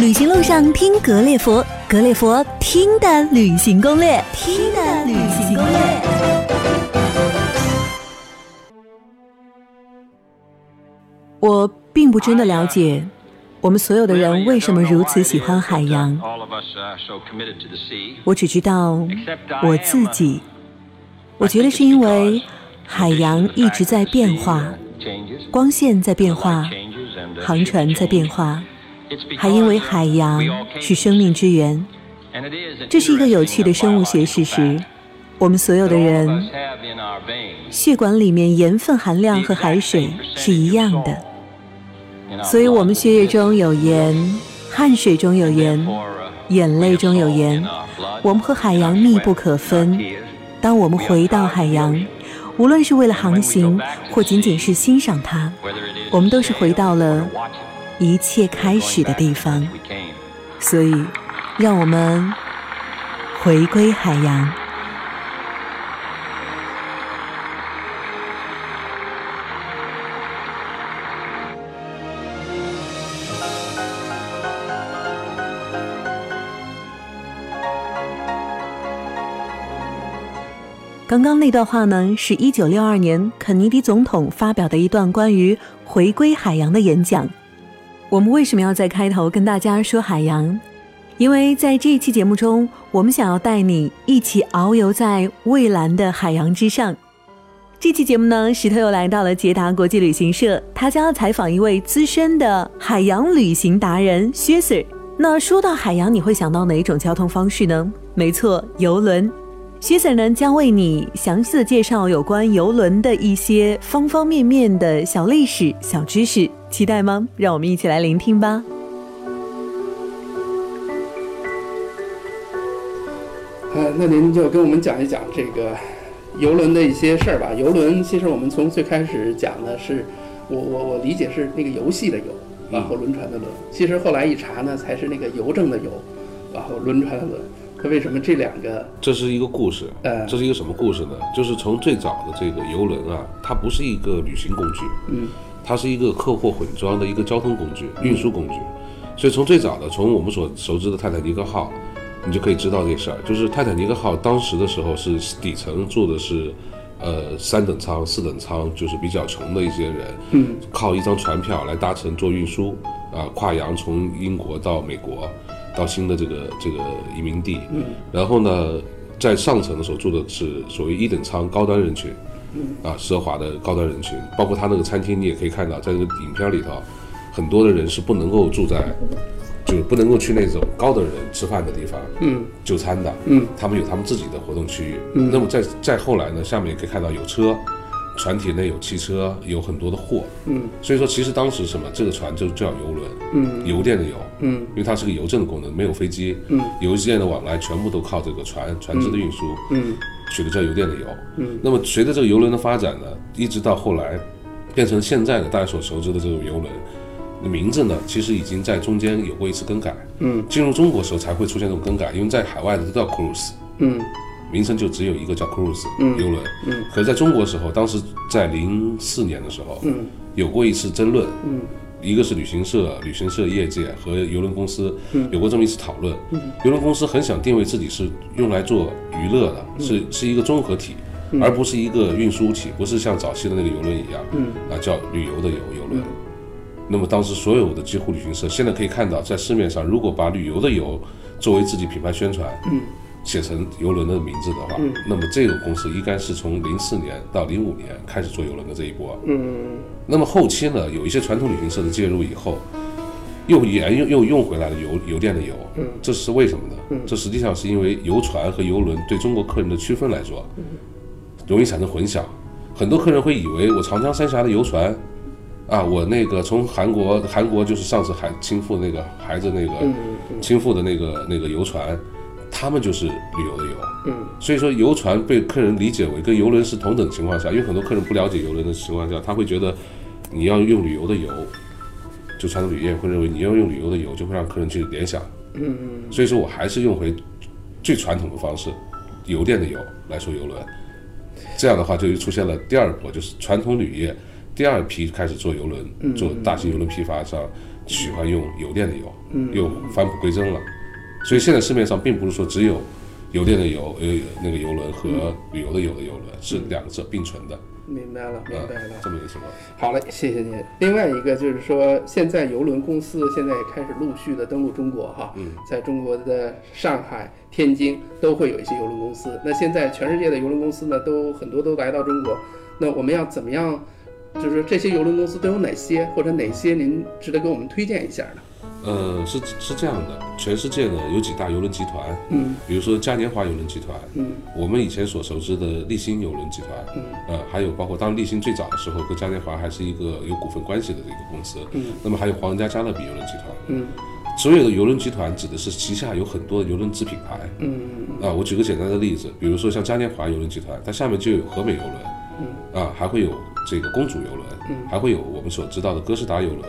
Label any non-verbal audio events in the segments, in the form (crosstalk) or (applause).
旅行路上听格列佛，格列佛听的旅行攻略，听的旅行攻略。我并不真的了解，我们所有的人为什么如此喜欢海洋。我只知道我自己，我觉得是因为海洋一直在变化，光线在变化，航船在变化。还因为海洋是生命之源，这是一个有趣的生物学事实。我们所有的人血管里面盐分含量和海水是一样的，所以我们血液中有盐，汗水中有盐，眼泪中有盐。我们和海洋密不可分。当我们回到海洋，无论是为了航行或仅仅是欣赏它，我们都是回到了。一切开始的地方，所以，让我们回归海洋。刚刚那段话呢，是一九六二年肯尼迪总统发表的一段关于回归海洋的演讲。我们为什么要在开头跟大家说海洋？因为在这一期节目中，我们想要带你一起遨游在蔚蓝的海洋之上。这期节目呢，石头又来到了捷达国际旅行社，他将要采访一位资深的海洋旅行达人薛 Sir。那说到海洋，你会想到哪种交通方式呢？没错，游轮。薛 Sir 呢将为你详细的介绍有关游轮的一些方方面面的小历史、小知识。期待吗？让我们一起来聆听吧。呃，那您就跟我们讲一讲这个游轮的一些事儿吧。游轮其实我们从最开始讲的是，我我我理解是那个游戏的游，然后轮船的轮。其实后来一查呢，才是那个邮政的邮，然后轮船的轮。它为什么这两个？这是一个故事。呃，这是一个什么故事呢？就是从最早的这个游轮啊，它不是一个旅行工具。嗯。它是一个客货混装的一个交通工具、运输工具，所以从最早的，从我们所熟知的泰坦尼克号，你就可以知道这事儿。就是泰坦尼克号当时的时候是底层住的是，呃，三等舱、四等舱，就是比较穷的一些人，嗯，靠一张船票来搭乘做运输，啊，跨洋从英国到美国，到新的这个这个移民地，嗯，然后呢，在上层的时候住的是所谓一等舱高端人群。啊，奢华的高端人群，包括他那个餐厅，你也可以看到，在这个影片里头，很多的人是不能够住在，就是不能够去那种高的人吃饭的地方，嗯，就餐的，嗯，他们有他们自己的活动区域。嗯，那么再再后来呢，下面也可以看到有车，船体内有汽车，有很多的货，嗯，所以说其实当时什么，这个船就叫游轮，嗯，邮电的邮，嗯，因为它是个邮政的功能，没有飞机，嗯，邮件的往来全部都靠这个船船只的运输，嗯。取的叫邮电的邮，嗯，那么随着这个游轮的发展呢，一直到后来，变成现在的大家所熟知的这种游轮，名字呢，其实已经在中间有过一次更改，嗯，进入中国时候才会出现这种更改，因为在海外的都叫 cruise，嗯，名称就只有一个叫 cruise，嗯，游轮，嗯，可是在中国时候，当时在零四年的时候，嗯，有过一次争论，嗯。一个是旅行社、旅行社业界和邮轮公司有过这么一次讨论。邮轮公司很想定位自己是用来做娱乐的，是是一个综合体，而不是一个运输体，不是像早期的那个游轮一样，啊叫旅游的游游轮。那么当时所有的几乎旅行社，现在可以看到在市面上，如果把旅游的游作为自己品牌宣传。写成游轮的名字的话，那么这个公司应该是从零四年到零五年开始做游轮的这一波。嗯，那么后期呢，有一些传统旅行社的介入以后，又沿用又用回来了邮邮电的油。嗯，这是为什么呢？嗯，这实际上是因为游船和游轮对中国客人的区分来说，容易产生混淆。很多客人会以为我长江三峡的游船，啊，我那个从韩国韩国就是上次海倾覆那个孩子那个倾覆的那个那个游船。他们就是旅游的游，嗯，所以说游船被客人理解为跟游轮是同等情况下，因为很多客人不了解游轮的情况下，他会觉得你要用旅游的游，就传统旅业会认为你要用旅游的游就会让客人去联想，嗯嗯，所以说我还是用回最传统的方式，邮电的邮来说游轮，这样的话就又出现了第二波，就是传统旅业第二批开始做游轮，做大型游轮批发商。喜欢用油电的油，又返璞归真了。所以现在市面上并不是说只有油电的油，呃，那个游轮和旅游的游的游轮是两者并存的。明白了，明白了，这么一个情况。好嘞，谢谢您。另外一个就是说，现在邮轮公司现在也开始陆续的登陆中国哈，嗯，在中国的上海、天津都会有一些邮轮公司。那现在全世界的邮轮公司呢，都很多都来到中国。那我们要怎么样？就是说这些邮轮公司都有哪些，或者哪些您值得给我们推荐一下呢？呃，是是这样的，全世界呢有几大邮轮集团，嗯，比如说嘉年华邮轮集团，嗯，我们以前所熟知的立新邮轮集团，嗯，呃，还有包括当立新最早的时候跟嘉年华还是一个有股份关系的一个公司，嗯，那么还有皇家加勒比邮轮集团，嗯，所有的邮轮集团指的是旗下有很多的邮轮子品牌，嗯。啊，我举个简单的例子，比如说像嘉年华邮轮集团，它下面就有和美邮轮，嗯，啊，还会有这个公主邮轮，嗯，还会有我们所知道的哥斯达邮轮，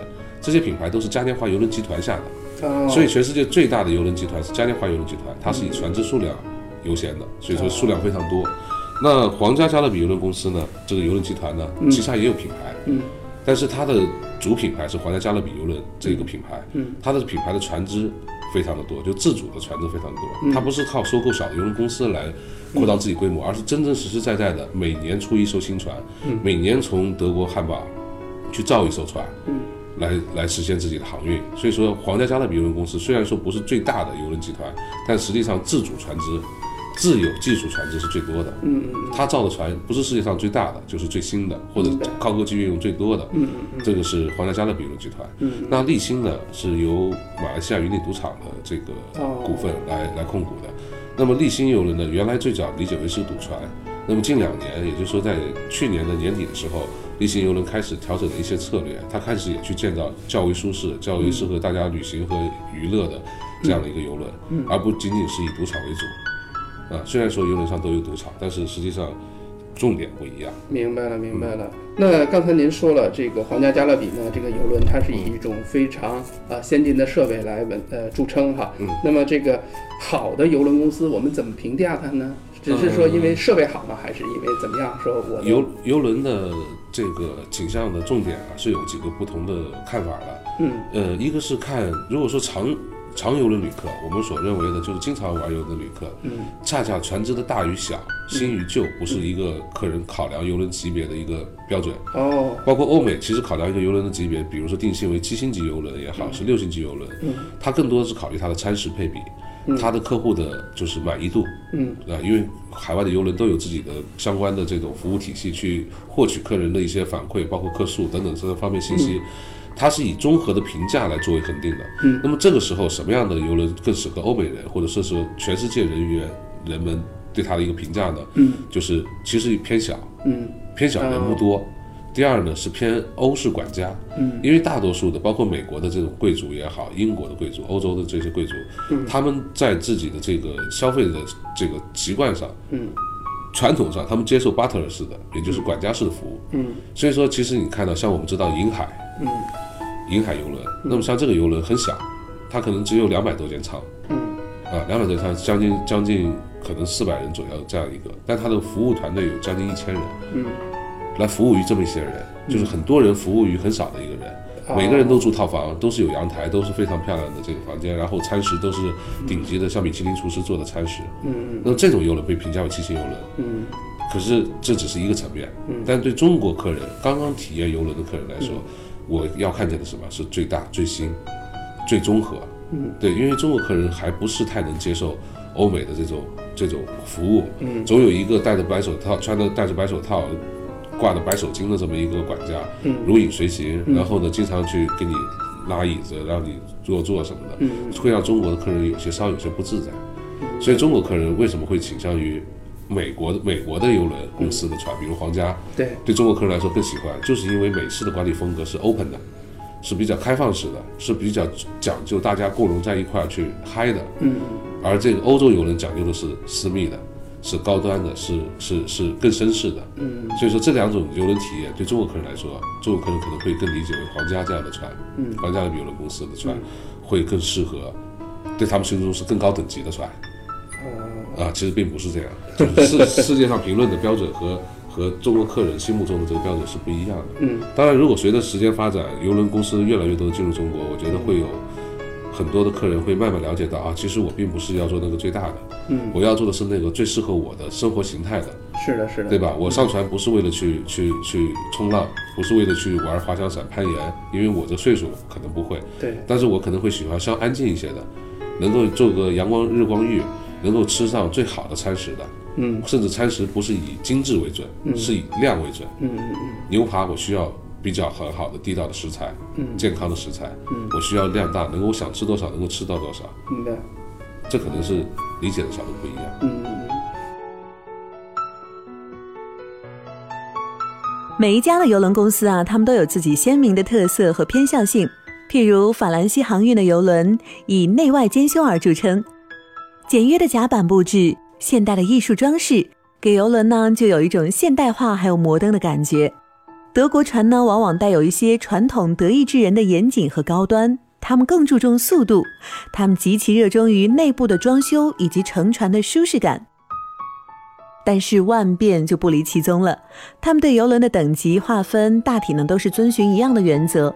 这些品牌都是嘉年华邮轮集团下的。哦，所以全世界最大的邮轮集团是嘉年华邮轮集团，它是以船只数量优先的，所以说数量非常多。那皇家加勒比邮轮公司呢，这个邮轮集团呢，旗下也有品牌，嗯，但是它的主品牌是皇家加勒比邮轮这个品牌，嗯，它的品牌的船只非常的多，就自主的船只非常多，它不是靠收购小的邮轮公司来扩大自己规模，而是真真实实在在的每年出一艘新船，每年从德国汉堡去造一艘船，嗯。来来实现自己的航运，所以说皇家加勒比邮轮公司虽然说不是最大的邮轮集团，但实际上自主船只、自有技术船只是最多的。嗯嗯他造的船不是世界上最大的，就是最新的，或者高科技运用最多的。嗯嗯这个是皇家加勒比邮轮集团。嗯那立新呢是由马来西亚云顶赌场的这个哦股份来来控股的。那么立新邮轮呢，原来最早理解为是赌船，那么近两年，也就是说在去年的年底的时候。立新邮轮开始调整了一些策略，它开始也去建造较为舒适、较为适合大家旅行和娱乐的这样的一个游轮，而不仅仅是以赌场为主。啊，虽然说游轮上都有赌场，但是实际上重点不一样。明白了，明白了。那刚才您说了，这个皇家加勒比呢，这个游轮它是以一种非常啊先进的设备来闻呃著称哈。嗯。那么这个好的游轮公司，我们怎么评价它呢？只是说因为设备好呢，还是因为怎么样？说我游游轮的这个景象的重点啊，是有几个不同的看法的。嗯，呃，一个是看，如果说长长游轮旅客，我们所认为的就是经常玩游轮的旅客，嗯，恰恰船只的大与小、新与旧，不是一个客人考量游轮级别的一个标准。哦，包括欧美，其实考量一个游轮的级别，比如说定性为七星级游轮也好，是六星级游轮，嗯，它更多的是考虑它的餐食配比。他的客户的就是满意度，嗯，啊，因为海外的游轮都有自己的相关的这种服务体系，去获取客人的一些反馈，包括客数等等这些方面信息，它是以综合的评价来作为肯定的。嗯，那么这个时候什么样的游轮更适合欧美人，或者说是全世界人员人们对它的一个评价呢？嗯，就是其实偏小，嗯，偏小人不多。第二呢是偏欧式管家，嗯，因为大多数的包括美国的这种贵族也好，英国的贵族，欧洲的这些贵族，嗯，他们在自己的这个消费的这个习惯上，嗯，传统上他们接受 butler 式的，也就是管家式的服务，嗯，所以说其实你看到像我们知道银海，嗯，银海游轮，那么像这个游轮很小，它可能只有两百多间舱，嗯，啊，两百多间舱，将近将近可能四百人左右这样一个，但它的服务团队有将近一千人，嗯，来服务于这么一些人，就是很多人服务于很少的一个人。每个人都住套房，都是有阳台，都是非常漂亮的这个房间，然后餐食都是顶级的，像米其林厨师做的餐食。嗯那么这种游轮被评价为七星游轮，嗯可是这只是一个层面。但对中国客人刚刚体验游轮的客人来说，我要看见的什么是最大、最新、最综合。嗯，对，因为中国客人还不是太能接受欧美的这种这种服务。嗯，总有一个戴着白手套、穿着戴着白手套。挂的白手巾的这么一个管家，嗯，如影随形，然后呢，经常去给你拉椅子，让你坐坐什么的，嗯，会让中国的客人有些稍有些不自在。所以中国客人为什么会倾向于美国的美国的游轮公司的船，比如皇家，对，对中国客人来说更喜欢，就是因为美式的管理风格是 open 的，是比较开放式的，是比较讲究大家共融在一块儿去嗨的，嗯。而这个欧洲游轮讲究的是私密的。是高端的，是是是更绅士的，嗯，所以说这两种游轮体验对中国客人来说，中国客人可能会更理解为皇家这样的船，嗯，皇家的游轮公司的船会更适合，对他们心中是更高等级的船，啊，其实并不是这样，就是世 (laughs) 世界上评论的标准和和中国客人心目中的这个标准是不一样的。嗯，当然，如果随着时间发展，游轮公司越来越多进入中国，我觉得会有很多的客人会慢慢了解到啊，其实我并不是要做那个最大的，嗯，我要做的是那个最适合我的生活形态的。是的，是的，对吧？我上船不是为了去去去冲浪，不是为了去玩滑翔伞、攀岩，因为我这岁数可能不会。对，但是我可能会喜欢稍安静一些的，能够做个阳光日光浴，能够吃上最好的餐食的。嗯，甚至餐食不是以精致为准，是以量为准。嗯嗯嗯。牛扒我需要比较很好的地道的食材，嗯，健康的食材。嗯，我需要量大，能够我想吃多少能够吃到多少。明白。这可能是理解的角度不一样。嗯嗯嗯。每一家的邮轮公司啊，他们都有自己鲜明的特色和偏向性。譬如法兰西航运的邮轮以内外兼修而著称，简约的甲板布置。现代的艺术装饰给游轮呢，就有一种现代化还有摩登的感觉。德国船呢，往往带有一些传统德意志人的严谨和高端，他们更注重速度，他们极其热衷于内部的装修以及乘船的舒适感。但是万变就不离其宗了，他们对游轮的等级划分大体呢都是遵循一样的原则。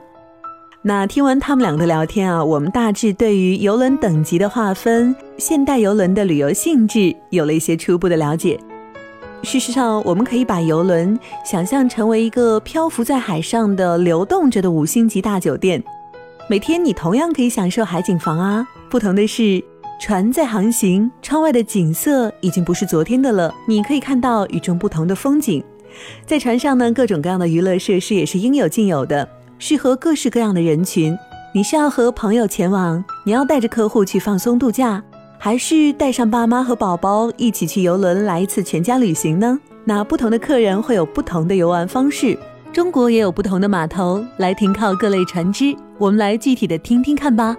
那听完他们两个聊天啊，我们大致对于游轮等级的划分、现代游轮的旅游性质有了一些初步的了解。事实上，我们可以把游轮想象成为一个漂浮在海上的、流动着的五星级大酒店。每天你同样可以享受海景房啊，不同的是，船在航行，窗外的景色已经不是昨天的了，你可以看到与众不同的风景。在船上呢，各种各样的娱乐设施也是应有尽有的。适合各式各样的人群。你是要和朋友前往，你要带着客户去放松度假，还是带上爸妈和宝宝一起去游轮来一次全家旅行呢？那不同的客人会有不同的游玩方式。中国也有不同的码头来停靠各类船只，我们来具体的听听看吧。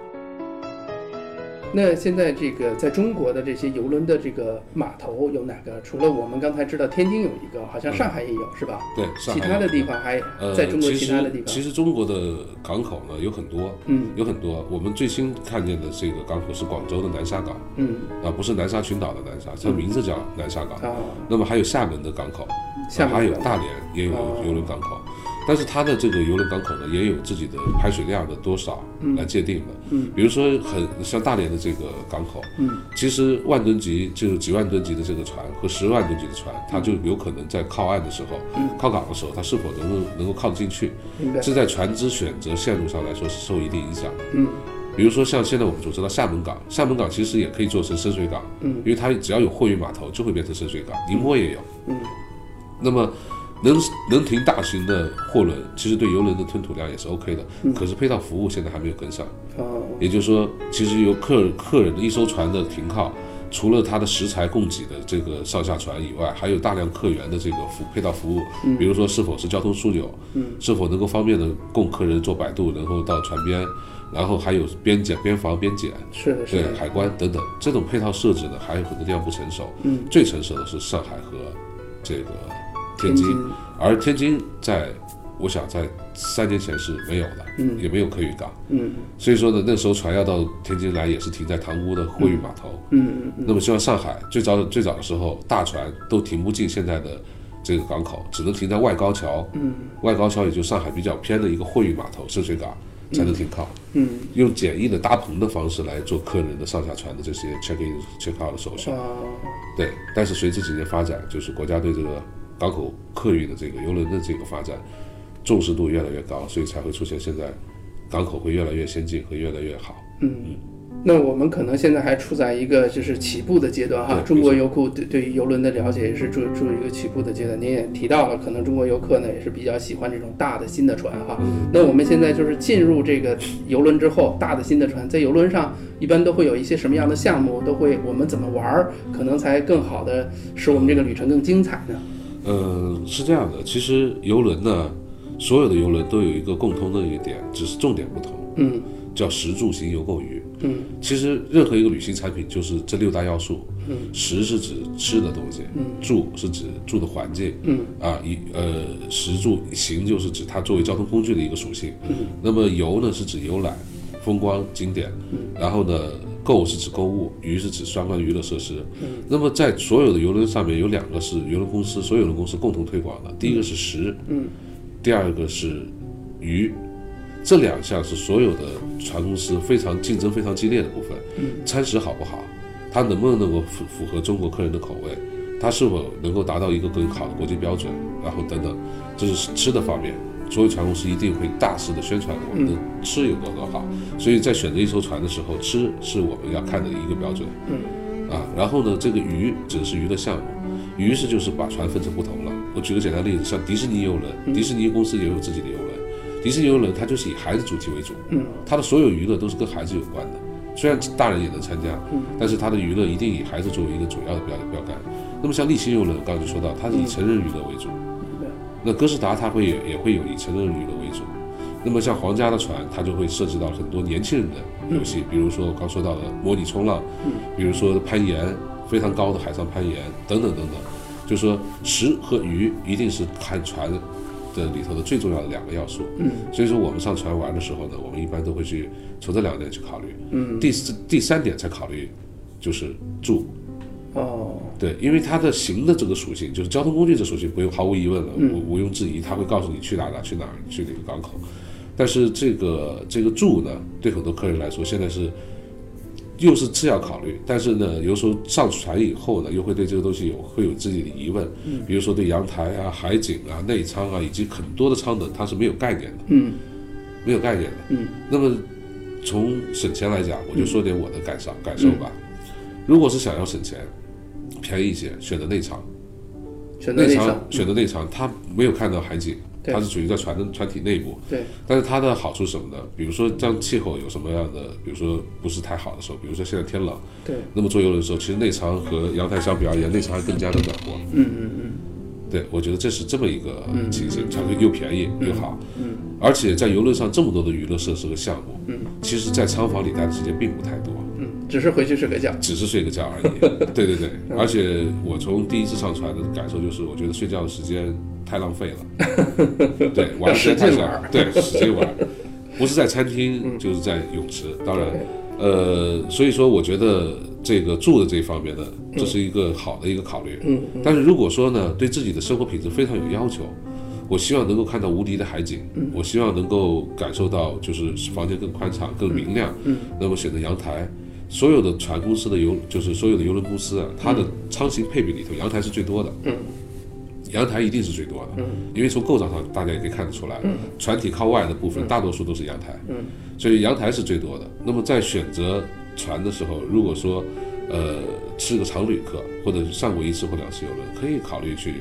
那现在这个在中国的这些游轮的这个码头有哪个？除了我们刚才知道天津有一个，好像上海也有，是吧？对，上海其他的地方还在中国其他的地方。其实中国的港口呢有很多，嗯，有很多。我们最新看见的这个港口是广州的南沙港，嗯，啊，不是南沙群岛的南沙，它名字叫南沙港。啊，那么还有厦门的港口，厦门还有大连也有游轮港口。但是它的这个游轮港口呢，也有自己的排水量的多少来界定的。嗯，比如说很像大连的这个港口，嗯，其实万吨级就是几万吨级的这个船和十万吨级的船，它就有可能在靠岸的时候，靠港的时候，它是否能够能够靠得进去，这在船只选择线路上来说是受一定影响。嗯，比如说像现在我们所知道厦门港，厦门港其实也可以做成深水港，嗯，因为它只要有货运码头就会变成深水港，宁波也有，嗯，那么。能能停大型的货轮，其实对游轮的吞吐量也是 OK 的。可是配套服务现在还没有跟上。哦。也就是说，其实由客客人的一艘船的停靠，除了它的食材供给的这个上下船以外，还有大量客源的这个服配套服务。嗯。比如说，是否是交通枢纽？嗯。是否能够方便的供客人做摆渡，然后到船边，然后还有边检、边防、边检。是的。对海关等等，这种配套设置呢，还有很多地方不成熟。嗯。最成熟的是上海和这个。天津，而天津在，我想在三年前是没有的，嗯，也没有客运港，嗯，所以说呢，那时候船要到天津来也是停在塘沽的货运码头，嗯嗯，那么像上海最早最早的时候，大船都停不进现在的这个港口，只能停在外高桥，嗯，外高桥也就上海比较偏的一个货运码头深水港才能停靠，嗯，用简易的搭棚的方式来做客人的上下船的这些 check in check out 的手续，对，但是随这几年发展，就是国家对这个。港口客运的这个游轮的这个发展，重视度越来越高，所以才会出现现在港口会越来越先进和越来越好。嗯，那我们可能现在还处在一个就是起步的阶段哈。中国游客对对于游轮的了解也是处处于一个起步的阶段。您也提到了，可能中国游客呢也是比较喜欢这种大的新的船哈。那我们现在就是进入这个游轮之后，大的新的船在游轮上一般都会有一些什么样的项目？都会我们怎么玩儿，可能才更好的使我们这个旅程更精彩呢？嗯，是这样的，其实游轮呢，所有的游轮都有一个共通的一个点，只是重点不同。嗯，叫食住行游购娱。嗯，其实任何一个旅行产品就是这六大要素。嗯，食是指吃的东西。嗯，住是指住的环境。嗯，啊，一呃，食住行就是指它作为交通工具的一个属性。嗯，那么游呢是指游览、风光景点。嗯，然后呢。购是指购物，娱是指相关的娱乐设施。那么在所有的游轮上面有两个是游轮公司，所有的公司共同推广的，第一个是食，嗯，第二个是娱，这两项是所有的船公司非常竞争非常激烈的部分。餐食好不好？它能不能能够符符合中国客人的口味？它是否能够达到一个更好的国际标准？然后等等，这是吃的方面。所有船公司一定会大肆的宣传我们的吃有多多好。所以在选择一艘船的时候，吃是我们要看的一个标准。嗯，啊，然后呢，这个娱只是娱乐项目，娱是就是把船分成不同了。我举个简单例子，像迪士尼游轮，迪士尼公司也有自己的游轮，迪士尼游轮它就是以孩子主题为主，嗯，它的所有娱乐都是跟孩子有关的。虽然大人也能参加，但是它的娱乐一定以孩子作为一个主要的标标杆。那么像立新游轮，刚才就说到，它是以成人娱乐为主。那哥斯达它会也也会有以成人娱乐为主。那么像皇家的船，它就会涉及到很多年轻人的游戏，比如说我刚说到的模拟冲浪，比如说攀岩，非常高的海上攀岩等等等等。就是说食和鱼一定是看船的里头的最重要的两个要素。嗯，所以说我们上船玩的时候呢，我们一般都会去从这两点去考虑。嗯，第四第三点才考虑就是住。哦，对，因为它的行的这个属性，就是交通工具这属性，不用毫无疑问了，毋毋庸置疑，它会告诉你去哪哪去哪儿，去哪个港口。但是这个这个住呢，对很多客人来说，现在是又是次要考虑，但是呢，有时候上船以后呢，又会对这个东西有会有自己的疑问，比如说对阳台啊、海景啊、内舱啊，以及很多的舱等，它是没有概念的，嗯，没有概念的，嗯。那么从省钱来讲，我就说点我的感受感受吧。如果是想要省钱，便宜一些，选择内舱。选择内舱，选择内舱，它没有看到海景，它是处于在船的船体内部。对。但是它的好处是什么呢？比如说，当气候有什么样的，比如说不是太好的时候，比如说现在天冷。对。那么坐游轮的时候，其实内舱和阳台相比而言，内舱还更加的暖和。嗯嗯嗯。对，我觉得这是这么一个情形，它又便宜又好。嗯。而且在游轮上这么多的娱乐设施和项目，嗯，其实，在舱房里待的时间并不太多。只是回去睡个觉，只是睡个觉而已。(laughs) 对对对，而且我从第一次上船的感受就是，我觉得睡觉的时间太浪费了。(laughs) 对，玩时间太少。对，使劲玩，(laughs) 不是在餐厅就是在泳池。当然，呃，所以说我觉得这个住的这一方面呢，这是一个好的一个考虑。嗯。但是如果说呢，对自己的生活品质非常有要求，我希望能够看到无敌的海景，我希望能够感受到就是房间更宽敞、更明亮。嗯。那么选择阳台。所有的船公司的游，就是所有的游轮公司啊，它的舱型配比里头，阳台是最多的。嗯，阳台一定是最多的。嗯，因为从构造上大家也可以看得出来，船体靠外的部分大多数都是阳台。嗯，所以阳台是最多的。那么在选择船的时候，如果说，呃，是个常旅客或者上过一次或两次游轮，可以考虑去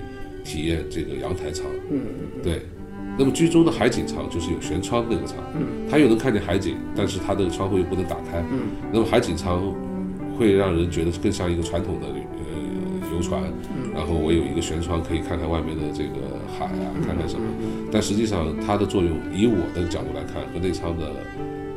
体验这个阳台舱。嗯嗯，对。那么居中的海景舱就是有舷窗那个舱，嗯，它又能看见海景，但是它的窗户又不能打开，嗯，那么海景舱会让人觉得更像一个传统的呃游船，嗯，然后我有一个舷窗可以看看外面的这个海啊，看看什么，但实际上它的作用，以我的角度来看，和内舱的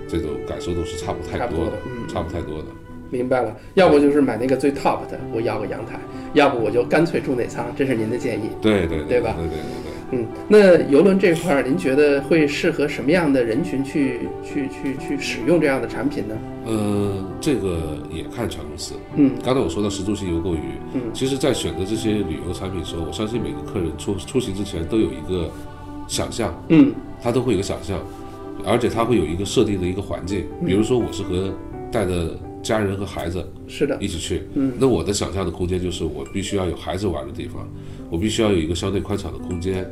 这种感受都是差不太多的，差不太多的。明白了，要不就是买那个最 top 的，我要个阳台，要不我就干脆住内舱，这是您的建议，对对对吧？对对对对。嗯，那游轮这块儿，您觉得会适合什么样的人群去去去去使用这样的产品呢？呃，这个也看船公司。嗯，刚才我说到十足型游购鱼，嗯，其实在选择这些旅游产品的时候，我相信每个客人出出行之前都有一个想象，嗯，他都会有个想象，而且他会有一个设定的一个环境，比如说我是和带着家人和孩子是的一起去，嗯，那我的想象的空间就是我必须要有孩子玩的地方。我必须要有一个相对宽敞的空间，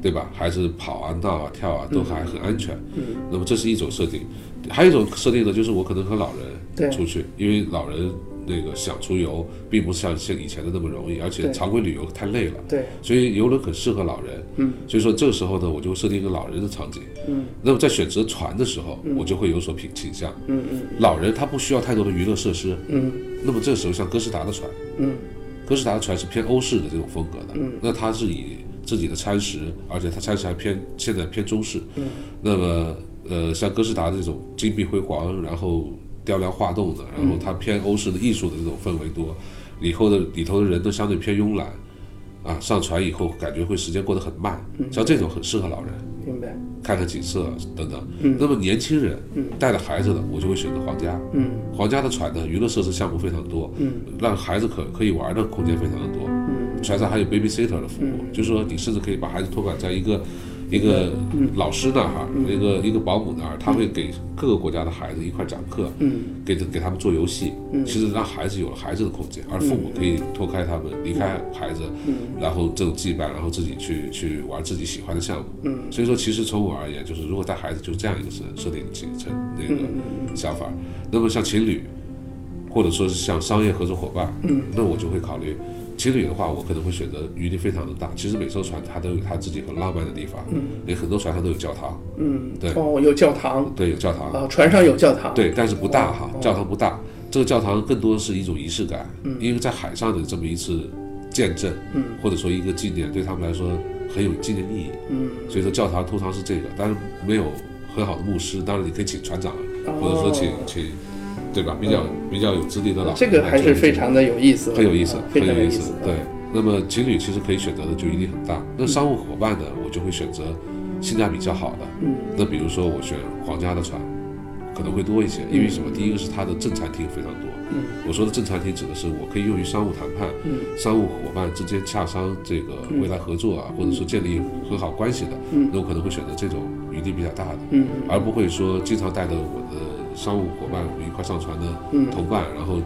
对吧？孩子跑啊、闹啊、跳啊都还很安全。嗯。那么这是一种设定，还有一种设定呢，就是我可能和老人出去，因为老人那个想出游，并不是像像以前的那么容易，而且常规旅游太累了。对。所以游轮很适合老人。嗯。所以说这个时候呢，我就设定一个老人的场景。嗯。那么在选择船的时候，我就会有所倾倾向。嗯嗯。老人他不需要太多的娱乐设施。嗯。那么这个时候像哥斯达的船。嗯。哥斯达的船是偏欧式的这种风格的，嗯，那它是以自己的餐食，而且它餐食还偏现在偏中式，嗯，那么呃像哥斯达这种金碧辉煌，然后雕梁画栋的，然后它偏欧式的艺术的这种氛围多，以后的里头的人都相对偏慵懒，啊，上船以后感觉会时间过得很慢，像这种很适合老人。明白。看看景色等等。嗯。那么年轻人，嗯，带着孩子的，我就会选择皇家。嗯。皇家的船呢，娱乐设施项目非常多。嗯。让孩子可可以玩的空间非常的多。嗯。船上还有 babysitter 的服务，就是说你甚至可以把孩子托管在一个。一个老师那儿哈，一个一个保姆那儿，他会给各个国家的孩子一块讲课，给给他们做游戏，其实让孩子有了孩子的空间，而父母可以脱开他们，离开孩子，然后这种羁绊，然后自己去去玩自己喜欢的项目。所以说，其实从我而言，就是如果带孩子就是这样一个设设定成那个想法。那么像情侣，或者说是像商业合作伙伴，那我就会考虑。情侣的话，我可能会选择余地非常的大。其实每艘船它都有它自己很浪漫的地方，嗯，有很多船上都有教堂，嗯，对，哦，有教堂，对，有教堂。啊，船上有教堂，对，但是不大哈，教堂不大，这个教堂更多的是一种仪式感，嗯，因为在海上的这么一次见证，嗯，或者说一个纪念，对他们来说很有纪念意义，嗯，所以说教堂通常是这个，但是没有很好的牧师，当然你可以请船长，或者说请请。对吧？比较比较有资历的老，这个还是非常的有意思，很有意思，很有意思。对，那么情侣其实可以选择的就一定很大。那商务伙伴呢，我就会选择性价比较好的。嗯，那比如说我选皇家的船，可能会多一些，因为什么？第一个是它的正餐厅非常多。嗯，我说的正餐厅指的是我可以用于商务谈判，嗯，商务伙伴之间洽商这个未来合作啊，或者说建立很好关系的，嗯，那我可能会选择这种余地比较大的，嗯，而不会说经常带着我的。商务伙伴，我们一块上船的同伴，然后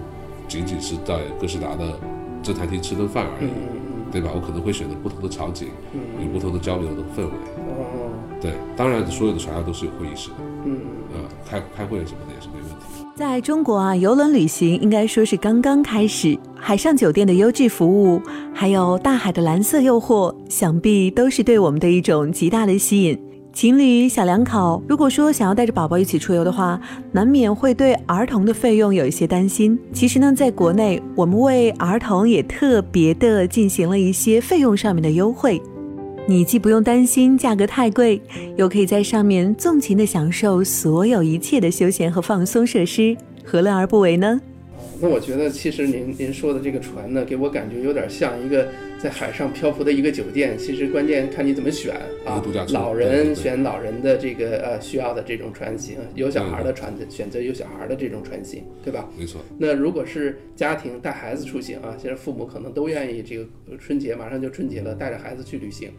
仅仅是在哥斯达的正餐厅吃顿饭而已，对吧？我可能会选择不同的场景，有不同的交流的氛围。哦，对，当然所有的船上都是有会议室的，嗯，呃，开开会什么的也是没问题。在中国啊，游轮旅行应该说是刚刚开始，海上酒店的优质服务，还有大海的蓝色诱惑，想必都是对我们的一种极大的吸引。情侣小两口，如果说想要带着宝宝一起出游的话，难免会对儿童的费用有一些担心。其实呢，在国内，我们为儿童也特别的进行了一些费用上面的优惠，你既不用担心价格太贵，又可以在上面纵情的享受所有一切的休闲和放松设施，何乐而不为呢？那我觉得，其实您您说的这个船呢，给我感觉有点像一个在海上漂浮的一个酒店。其实关键看你怎么选啊。老人选老人的这个呃需要的这种船型，有小孩的船选择有小孩的这种船型，对吧？没错。那如果是家庭带孩子出行啊，现在父母可能都愿意这个春节马上就春节了，带着孩子去旅行。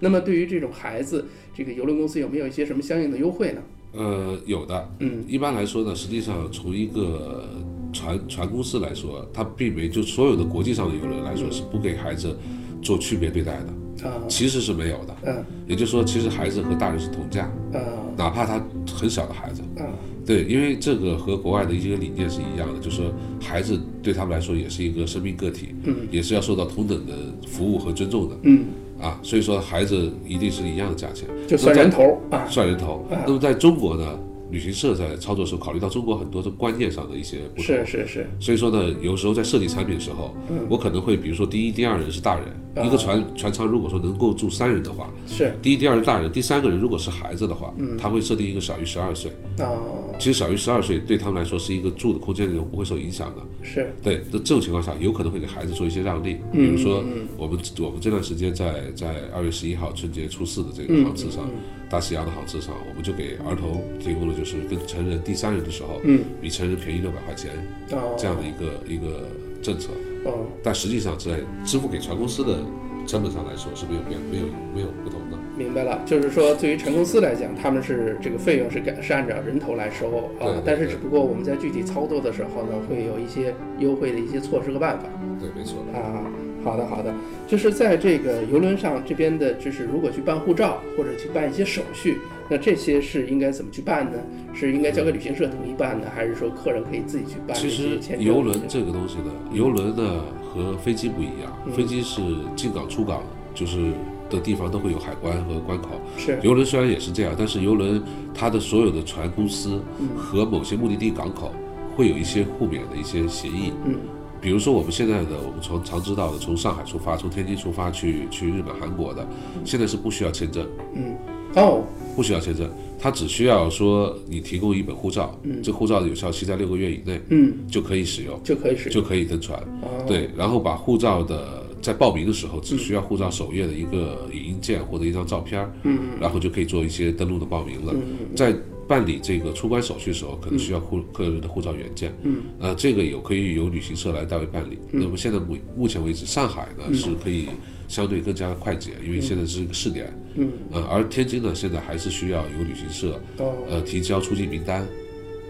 那么对于这种孩子，这个邮轮公司有没有一些什么相应的优惠呢？呃，有的。嗯，一般来说呢，实际上从一个船船公司来说，它并没就所有的国际上的游轮来说是不给孩子做区别对待的，啊，其实是没有的，嗯，也就是说，其实孩子和大人是同价，嗯，哪怕他很小的孩子，嗯，对，因为这个和国外的一些理念是一样的，就是孩子对他们来说也是一个生命个体，嗯，也是要受到同等的服务和尊重的，嗯，啊，所以说孩子一定是一样的价钱，就算人头啊，算人头，那么在中国呢？旅行社在操作的时候，考虑到中国很多的观念上的一些不同，是是是。所以说呢，有时候在设计产品的时候，我可能会比如说第一、第二人是大人，一个船船舱如果说能够住三人的话，是。第一、第二是大人，第三个人如果是孩子的话，他会设定一个小于十二岁。哦，其实小于十二岁对他们来说是一个住的空间里头不会受影响的。是。对，那这种情况下有可能会给孩子做一些让利，比如说我们我们这段时间在在二月十一号春节初四的这个航次上。大西洋的航次上，我们就给儿童提供了，就是跟成人第三人的时候，嗯，比成人便宜六百块钱，哦，这样的一个一个政策，哦，但实际上在支付给船公司的成本上来说是没有变，没有没有不同的。明白了，就是说对于船公司来讲，他们是这个费用是改是按照人头来收啊，但是只不过我们在具体操作的时候呢，会有一些优惠的一些措施和办法。对，没错啊。好的，好的，就是在这个游轮上这边的，就是如果去办护照或者去办一些手续，那这些是应该怎么去办呢？是应该交给旅行社统一办呢，还是说客人可以自己去办？其实游轮这个东西呢，游轮呢和飞机不一样，飞机是进港出港就是的地方都会有海关和关口。是游轮虽然也是这样，但是游轮它的所有的船公司和某些目的地港口会有一些互免的一些协议。嗯。比如说我们现在的，我们从常知道的，从上海出发，从天津出发去去日本、韩国的，现在是不需要签证。嗯，哦，不需要签证，他只需要说你提供一本护照，嗯，这护照的有效期在六个月以内，嗯，就可以使用，就可以使，就可以登船。对，然后把护照的在报名的时候只需要护照首页的一个影印件或者一张照片，嗯，然后就可以做一些登录的报名了。在办理这个出关手续的时候，可能需要护个人的护照原件，嗯，呃，这个有可以由旅行社来代为办理。那么现在目目前为止，上海呢是可以相对更加的快捷，因为现在是一个试点，嗯，呃，而天津呢现在还是需要由旅行社，呃，提交出境名单。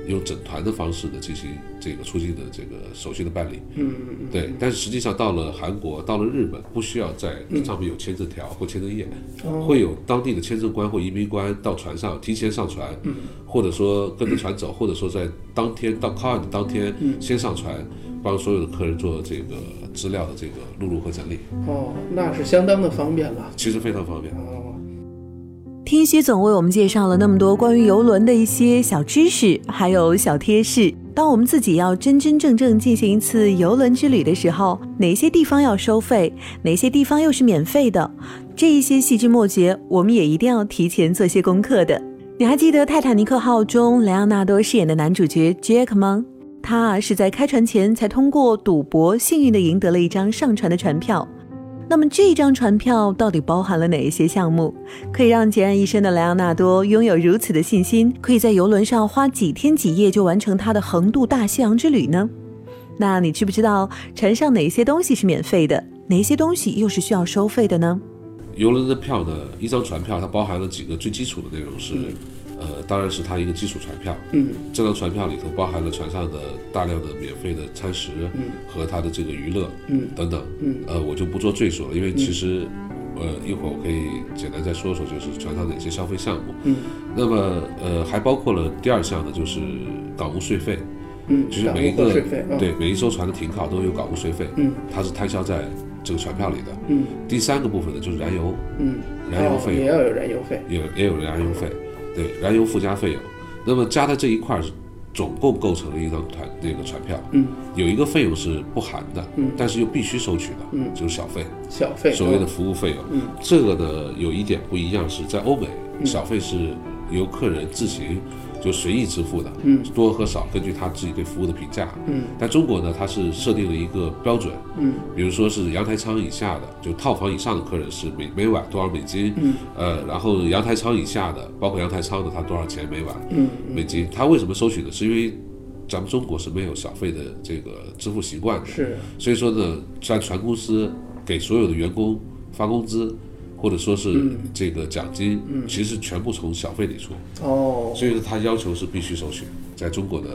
用整团的方式呢进行这个出境的这个手续的办理，嗯嗯嗯，对，但是实际上到了韩国，到了日本，不需要在上面有签证条或签证页，会有当地的签证官或移民官到船上提前上船，或者说跟着船走，或者说在当天到靠岸的当天先上船，帮所有的客人做这个资料的这个录入和整理。哦，那是相当的方便了。其实非常方便。听徐总为我们介绍了那么多关于游轮的一些小知识，还有小贴士。当我们自己要真真正正进行一次游轮之旅的时候，哪些地方要收费，哪些地方又是免费的，这一些细枝末节，我们也一定要提前做些功课的。你还记得《泰坦尼克号》中莱昂纳多饰演的男主角 Jack 吗？他啊是在开船前才通过赌博幸运地赢得了一张上船的船票。那么这张船票到底包含了哪一些项目，可以让孑然一身的莱昂纳多拥有如此的信心，可以在游轮上花几天几夜就完成他的横渡大西洋之旅呢？那你知不知道船上哪些东西是免费的，哪些东西又是需要收费的呢？游轮的票呢，一张船票它包含了几个最基础的内容是。呃，当然是它一个基础船票。嗯，这张船票里头包含了船上的大量的免费的餐食，嗯，和它的这个娱乐，嗯，等等，嗯，呃，我就不做赘述了，因为其实，呃，一会儿我可以简单再说说，就是船上的一些消费项目。嗯，那么，呃，还包括了第二项呢，就是港务税费。嗯，就是每一个对每一艘船的停靠都有港务税费。嗯，它是摊销在这个船票里的。嗯，第三个部分呢，就是燃油。嗯，燃油费也要有燃油费，也也有燃油费。对，燃油附加费用，那么加在这一块儿是总共构成了一张团那个船票。嗯，有一个费用是不含的，嗯，但是又必须收取的，嗯，就是小费，小费，所谓的服务费用。嗯，这个呢有一点不一样是在欧美，小费是由客人自行。就随意支付的，嗯，多和少根据他自己对服务的评价，嗯，但中国呢，它是设定了一个标准，嗯，比如说是阳台舱以下的，就套房以上的客人是每每晚多少美金，嗯，呃，然后阳台舱以下的，包括阳台舱的，他多少钱每晚，嗯，美金，他为什么收取呢？是因为咱们中国是没有小费的这个支付习惯的，是，所以说呢，在船公司给所有的员工发工资。或者说是这个奖金，其实全部从小费里出。哦，所以说他要求是必须收取，在中国的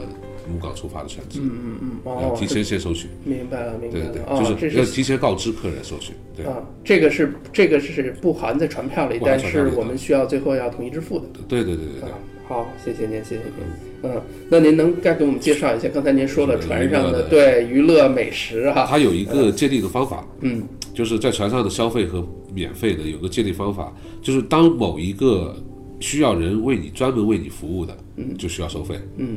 母港出发的船只，嗯嗯嗯，哦，提前先收取，明白了，明白了，对对对，就是要提前告知客人收取，对。啊，这个是这个是不含在船票里，但是我们需要最后要统一支付的，对对对对对，好，谢谢您，谢谢您，嗯，那您能再给我们介绍一下刚才您说的船上的对娱乐美食哈？它有一个界定的方法，嗯。就是在船上的消费和免费的有个界定方法，就是当某一个需要人为你专门为你服务的，嗯，就需要收费，嗯，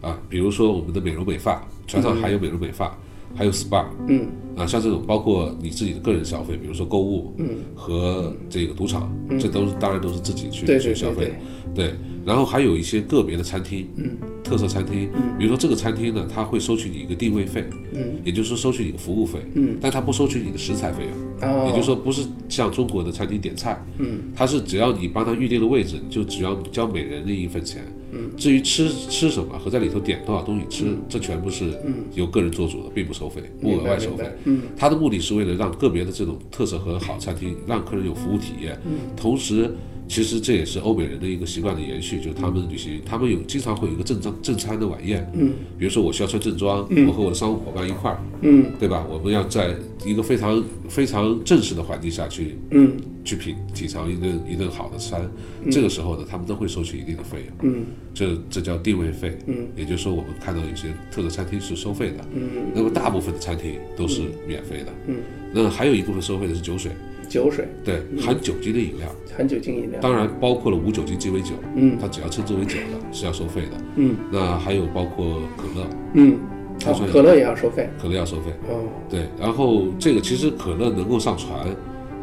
啊，比如说我们的美容美发，船上还有美容美发，还有 SPA，嗯，啊，像这种包括你自己的个人消费，比如说购物，嗯，和这个赌场，这都是当然都是自己去去消费，对，然后还有一些个别的餐厅，嗯。特色餐厅，比如说这个餐厅呢，它会收取你一个定位费，嗯，也就是说收取你的服务费，嗯，但它不收取你的食材费用，哦，也就是说不是像中国的餐厅点菜，嗯，他是只要你帮他预定了位置，你就只要交每人的一份钱，嗯，至于吃吃什么和在里头点多少东西吃，这全部是由个人做主的，并不收费，不额外收费，嗯，他的目的是为了让个别的这种特色和好餐厅让客人有服务体验，嗯，同时。其实这也是欧美人的一个习惯的延续，就是他们旅行，他们有经常会有一个正装正餐的晚宴，嗯，比如说我需要穿正装，我和我的商务伙伴一块儿，嗯，对吧？我们要在一个非常非常正式的环境下去，嗯，去品品尝一顿一顿好的餐，这个时候呢，他们都会收取一定的费用，嗯，这这叫定位费，嗯，也就是说我们看到有些特色餐厅是收费的，嗯，那么大部分的餐厅都是免费的，嗯，那还有一部分收费的是酒水。酒水。对含酒精的饮料，含酒精饮料，当然包括了无酒精鸡尾酒，嗯，它只要称之为酒的是要收费的，嗯，那还有包括可乐，嗯，可乐也要收费，可乐要收费，哦，对，然后这个其实可乐能够上船，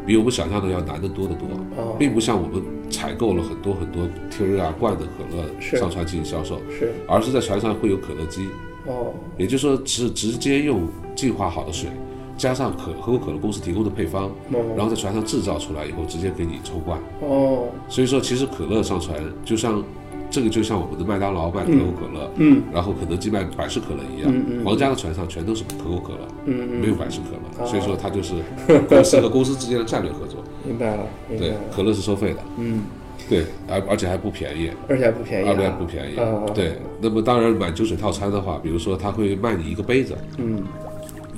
比我们想象的要难得多得多，哦，并不像我们采购了很多很多听儿啊罐的可乐上船进行销售，是，而是在船上会有可乐机，哦，也就是说是直接用净化好的水。加上可可口可乐公司提供的配方，然后在船上制造出来以后，直接给你抽罐。哦，所以说其实可乐上船就像。这个就像我们的麦当劳卖可口可乐，嗯，然后肯德基卖百事可乐一样，嗯皇家的船上全都是可口可乐，嗯没有百事可乐，所以说它就是公司和公司之间的战略合作。(laughs) 明白了，对，可乐是收费的，嗯，对，而而且还不便宜，而且还不便宜，而且还不便宜，对。那么当然买酒水套餐的话，比如说他会卖你一个杯子，嗯，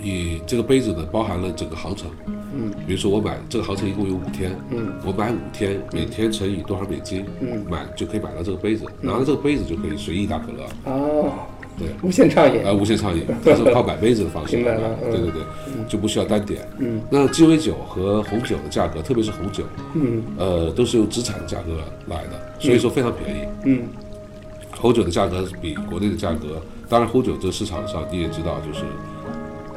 你这个杯子呢包含了整个航程。嗯，比如说我买这个航程一共有五天，嗯，我买五天，每天乘以多少美金，嗯，买就可以买到这个杯子，拿到这个杯子就可以随意打可乐。哦，对，无限畅饮啊，无限畅饮，(laughs) 它是靠买杯子的方式，明白了，对对对，就不需要单点。嗯，那鸡尾酒和红酒的价格，特别是红酒，嗯，呃，都是用资产的价格来的，所以说非常便宜。嗯，红酒的价格比国内的价格，当然红酒这个市场上你也知道，就是。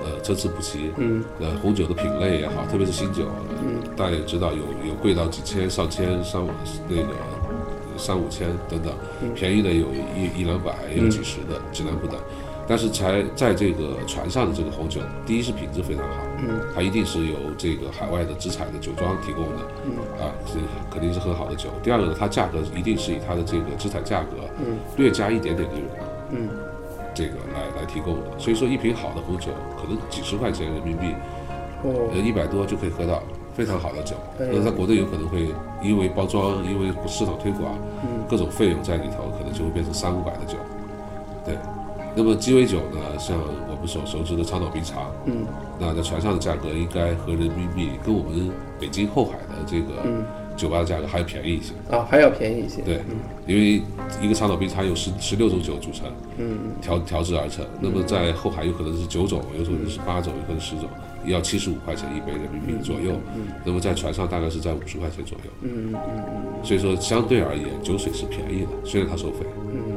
呃，参差不齐。嗯，呃，红酒的品类也好，特别是新酒，嗯，大家也知道有有贵到几千、上千、上那个三五千等等，便宜的有一一两百，也有几十的，质量不等。但是才在这个船上的这个红酒，第一是品质非常好，嗯，它一定是由这个海外的资产的酒庄提供的，嗯，啊，是肯定是很好的酒。第二个呢，它价格一定是以它的这个资产价格，嗯，略加一点点利润，嗯。这个来来提供的，所以说一瓶好的红酒可能几十块钱人民币，呃一百多就可以喝到非常好的酒。那在国内有可能会因为包装、因为市场推广，各种费用在里头，可能就会变成三五百的酒。对，那么鸡尾酒呢，像我们所熟知的长岛冰茶，嗯，那在船上的价格应该和人民币跟我们北京后海的这个酒吧的价格还要便宜一些啊，还要便宜一些。对，因为一个长岛冰茶有十十六种酒组成，嗯，调调制而成。那么在后海有可能是九种，有可能是八种，有可能十种，要七十五块钱一杯人民币左右。嗯，那么在船上大概是在五十块钱左右。嗯嗯嗯嗯。所以说相对而言，酒水是便宜的，虽然它收费。嗯。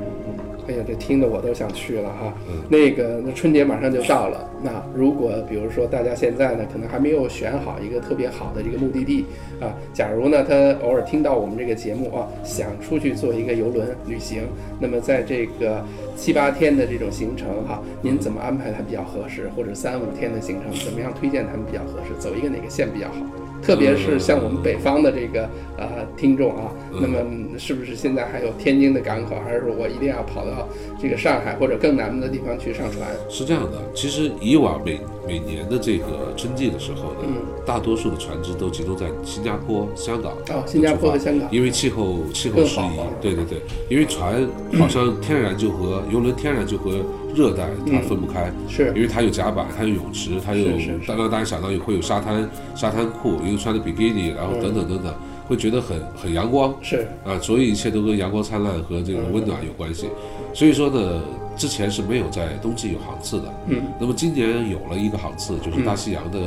哎呀，这听得我都想去了哈。那个，那春节马上就到了。那如果比如说大家现在呢，可能还没有选好一个特别好的这个目的地啊，假如呢他偶尔听到我们这个节目啊，想出去做一个游轮旅行，那么在这个七八天的这种行程哈，您怎么安排它比较合适？或者三五天的行程，怎么样推荐他们比较合适？走一个哪个线比较好？特别是像我们北方的这个呃听众啊，那么是不是现在还有天津的港口，还是说我一定要跑到这个上海或者更南的地方去上船？是这样的，其实以往每每年的这个春季的时候呢，大多数的船只都集中在新加坡、香港哦，新加坡和香港，因为气候气候适宜，对对对，因为船好像天然就和游轮天然就和热带它分不开，是。因为它有甲板，它有泳池，它有当然大家想到会有沙滩沙滩裤。又穿的比基尼，然后等等等等，会觉得很很阳光，是。啊，所以一切都跟阳光灿烂和这个温暖有关系。所以说呢，之前是没有在冬季有航次的，嗯，那么今年有了一个航次，就是大西洋的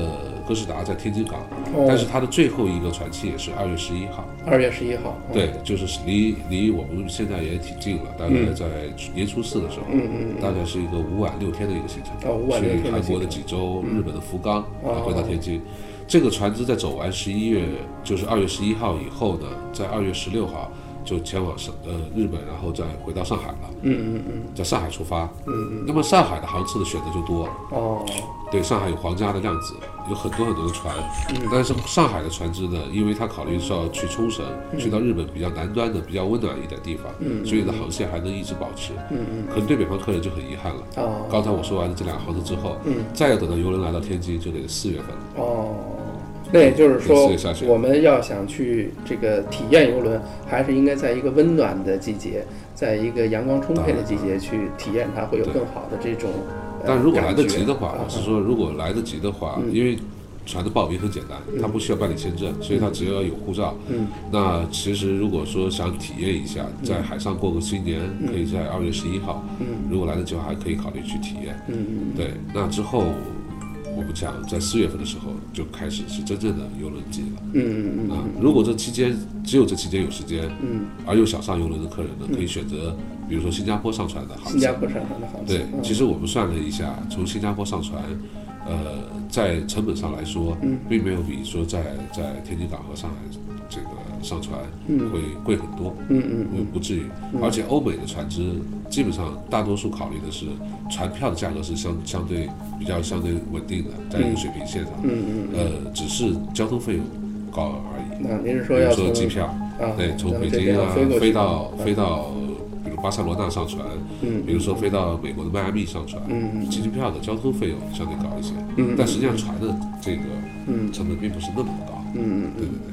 哥斯达在天津港，哦，但是它的最后一个船期也是二月十一号，二月十一号，对，就是离离我们现在也挺近了，大概在年初四的时候，嗯嗯，大概是一个五晚六天的一个行程，哦，五晚六天去韩国的济州、日本的福冈，然后回到天津。这个船只在走完十一月，就是二月十一号以后呢，在二月十六号就前往上呃日本，然后再回到上海了。嗯嗯嗯，在上海出发。嗯嗯。那么上海的航次的选择就多。哦。对，上海有皇家的量子，有很多很多的船。嗯。但是上海的船只呢，因为它考虑是要去冲绳，去到日本比较南端的、比较温暖一点地方，嗯，所以的航线还能一直保持。嗯嗯。可能对北方客人就很遗憾了。哦。刚才我说完的这两个航次之后，嗯，再要等到游轮来到天津，就得四月份了。哦。那也就是说，我们要想去这个体验游轮，还是应该在一个温暖的季节，在一个阳光充沛的季节去体验它，会有更好的这种。但如果来得及的话，我是说如果来得及的话，因为船的报名很简单，它不需要办理签证，所以它只要有护照。嗯。那其实如果说想体验一下在海上过个新年，可以在二月十一号。嗯。如果来得及，还可以考虑去体验。嗯嗯。对，那之后。我们讲，在四月份的时候就开始是真正的游轮季了。嗯嗯嗯。啊，如果这期间只有这期间有时间，嗯，而又想上游轮的客人呢，可以选择，比如说新加坡上船的航。新加坡上船的航。对，其实我们算了一下，从新加坡上船，呃，在成本上来说，并没有比说在在天津港和上海这个上船会贵很多，嗯嗯嗯，不至于。而且欧美的船只基本上大多数考虑的是船票的价格是相相对比较相对稳定的，在一个水平线上，嗯嗯，呃，只是交通费用高而已。那您是说要说机票？对，从北京啊飞到飞到，比如巴塞罗那上船，嗯，比如说飞到美国的迈阿密上船，嗯，机票的交通费用相对高一些，嗯，但实际上船的这个成本并不是那么高，嗯嗯，对对对，嗯。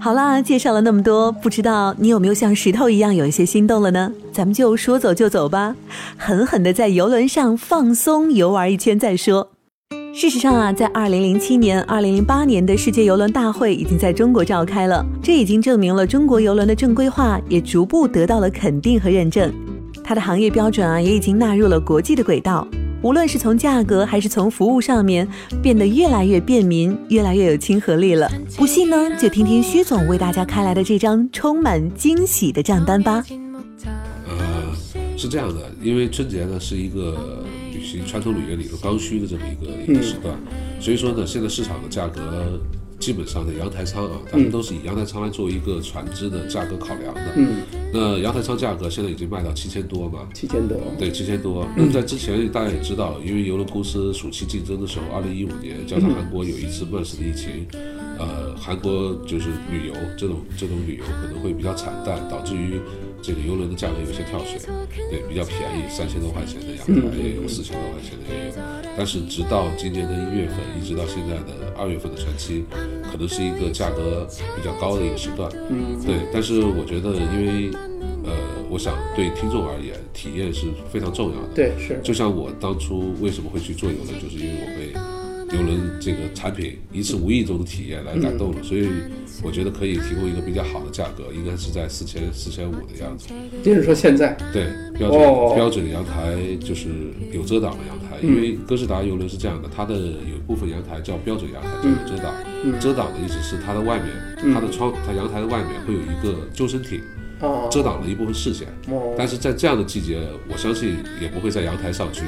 好啦，介绍了那么多，不知道你有没有像石头一样有一些心动了呢？咱们就说走就走吧，狠狠的在游轮上放松游玩一圈再说。事实上啊，在二零零七年、二零零八年的世界游轮大会已经在中国召开了，这已经证明了中国游轮的正规化也逐步得到了肯定和认证。它的行业标准啊，也已经纳入了国际的轨道。无论是从价格还是从服务上面，变得越来越便民，越来越有亲和力了。不信呢，就听听薛总为大家开来的这张充满惊喜的账单吧。呃，是这样的，因为春节呢是一个旅。行传统旅游里头刚需的这么一个一个时段，所以说呢，现在市场的价格基本上的阳台舱啊，咱们都是以阳台舱来作为一个船只的价格考量的。嗯，那阳台舱价格现在已经卖到七千多嘛？七千多。对，七千多。那在之前大家也知道，因为邮轮公司暑期竞争的时候，二零一五年加上韩国有一次 MERS 的疫情，呃，韩国就是旅游这种这种旅游可能会比较惨淡，导致于。这个游轮的价格有些跳水，对，比较便宜，三千多块钱的阳台也有，四千多块钱的也有。但是直到今年的一月份，一直到现在的二月份的船期，可能是一个价格比较高的一个时段。嗯，对。但是我觉得，因为呃，我想对听众而言，体验是非常重要的。对，是。就像我当初为什么会去做游轮，就是因为我被。游轮这个产品一次无意中的体验来感动了，所以我觉得可以提供一个比较好的价格，应该是在四千四千五的样子。就是说现在对标准标准的阳台就是有遮挡的阳台，因为哥斯达游轮是这样的，它的有一部分阳台叫标准阳台，叫有遮挡。遮挡的意思是它的外面，它的窗，它阳台的外面会有一个救生艇，遮挡了一部分视线。但是在这样的季节，我相信也不会在阳台上去。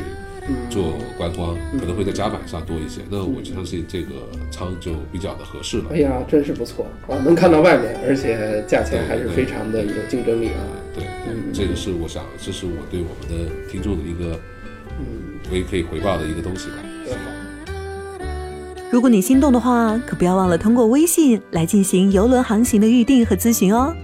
做观光可能会在甲板上多一些，那我就相信这个舱就比较的合适了。哎呀，真是不错啊，能看到外面，而且价钱还是非常的有竞争力啊。对，这个是我想，这是我对我们的听众的一个，嗯，我也可以回报的一个东西吧。如果你心动的话，可不要忘了通过微信来进行游轮航行的预定和咨询哦。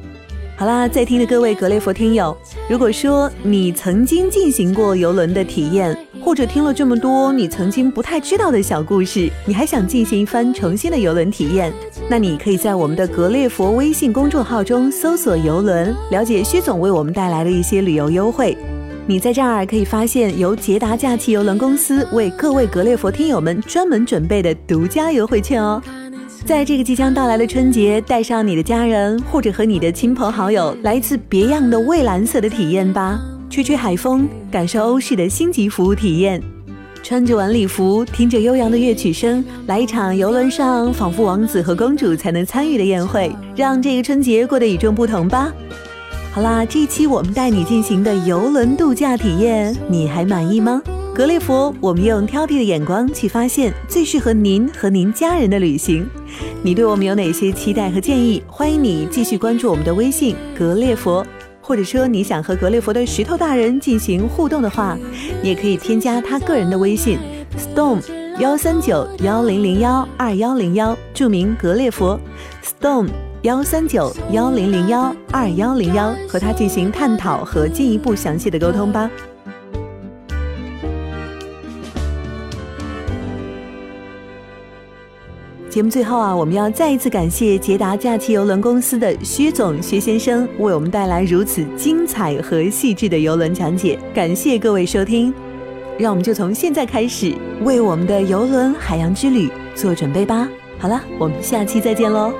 好啦，在听的各位格雷佛听友，如果说你曾经进行过游轮的体验，或者听了这么多你曾经不太知道的小故事，你还想进行一番重新的游轮体验，那你可以在我们的格列佛微信公众号中搜索“游轮”，了解薛总为我们带来的一些旅游优惠。你在这儿可以发现由捷达假期游轮公司为各位格列佛听友们专门准备的独家优惠券哦。在这个即将到来的春节，带上你的家人，或者和你的亲朋好友，来一次别样的蔚蓝色的体验吧！吹吹海风，感受欧式的星级服务体验，穿着晚礼服，听着悠扬的乐曲声，来一场游轮上仿佛王子和公主才能参与的宴会，让这个春节过得与众不同吧！好啦，这一期我们带你进行的游轮度假体验，你还满意吗？格列佛，我们用挑剔的眼光去发现最适合您和您家人的旅行。你对我们有哪些期待和建议？欢迎你继续关注我们的微信“格列佛”，或者说你想和格列佛的石头大人进行互动的话，你也可以添加他个人的微信 “storm 幺三九幺零零幺二幺零幺”，注明“格列佛 ”，storm 幺三九幺零零幺二幺零幺，和他进行探讨和进一步详细的沟通吧。节目最后啊，我们要再一次感谢捷达假期游轮公司的薛总薛先生为我们带来如此精彩和细致的游轮讲解，感谢各位收听。让我们就从现在开始为我们的游轮海洋之旅做准备吧。好了，我们下期再见喽。